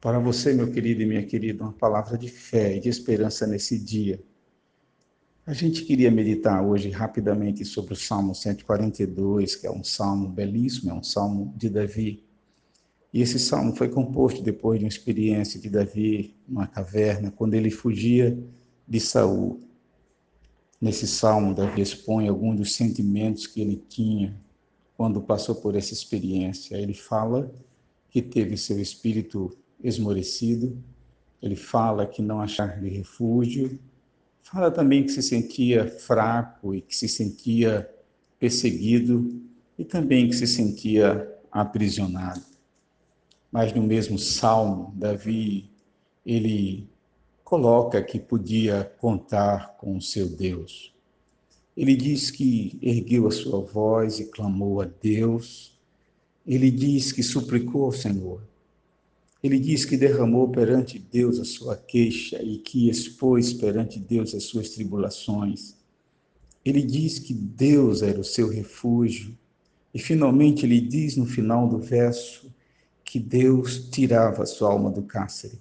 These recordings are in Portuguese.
Para você, meu querido e minha querida, uma palavra de fé e de esperança nesse dia. A gente queria meditar hoje rapidamente sobre o Salmo 142, que é um salmo belíssimo, é um salmo de Davi. E esse salmo foi composto depois de uma experiência de Davi numa caverna, quando ele fugia de Saul. Nesse salmo, Davi expõe alguns dos sentimentos que ele tinha quando passou por essa experiência. Ele fala que teve seu espírito esmorecido, ele fala que não achar de refúgio, fala também que se sentia fraco e que se sentia perseguido e também que se sentia aprisionado. Mas no mesmo salmo, Davi, ele coloca que podia contar com o seu Deus. Ele diz que ergueu a sua voz e clamou a Deus. Ele diz que suplicou ao Senhor. Ele diz que derramou perante Deus a sua queixa e que expôs perante Deus as suas tribulações. Ele diz que Deus era o seu refúgio. E finalmente ele diz no final do verso que Deus tirava a sua alma do cárcere.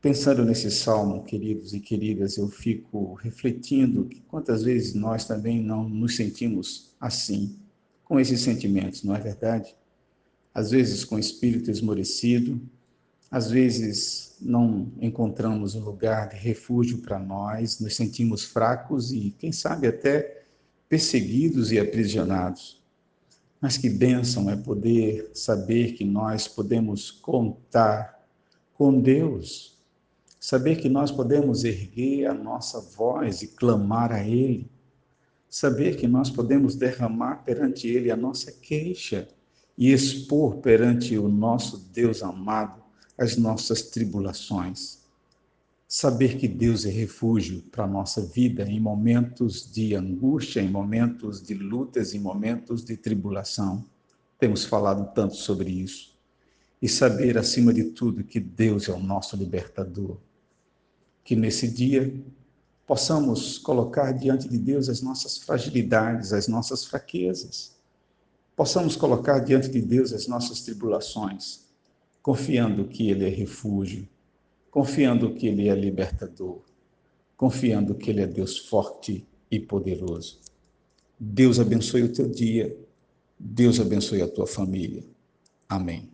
Pensando nesse salmo, queridos e queridas, eu fico refletindo que quantas vezes nós também não nos sentimos assim, com esses sentimentos, não é verdade? Às vezes com espírito esmorecido, às vezes não encontramos um lugar de refúgio para nós, nos sentimos fracos e, quem sabe, até perseguidos e aprisionados. Mas que bênção é poder saber que nós podemos contar com Deus, saber que nós podemos erguer a nossa voz e clamar a Ele, saber que nós podemos derramar perante Ele a nossa queixa e expor perante o nosso Deus amado as nossas tribulações. Saber que Deus é refúgio para a nossa vida em momentos de angústia, em momentos de lutas, em momentos de tribulação. Temos falado tanto sobre isso. E saber, acima de tudo, que Deus é o nosso libertador. Que nesse dia possamos colocar diante de Deus as nossas fragilidades, as nossas fraquezas possamos colocar diante de Deus as nossas tribulações, confiando que Ele é refúgio, confiando que Ele é libertador, confiando que Ele é Deus forte e poderoso. Deus abençoe o teu dia, Deus abençoe a tua família. Amém.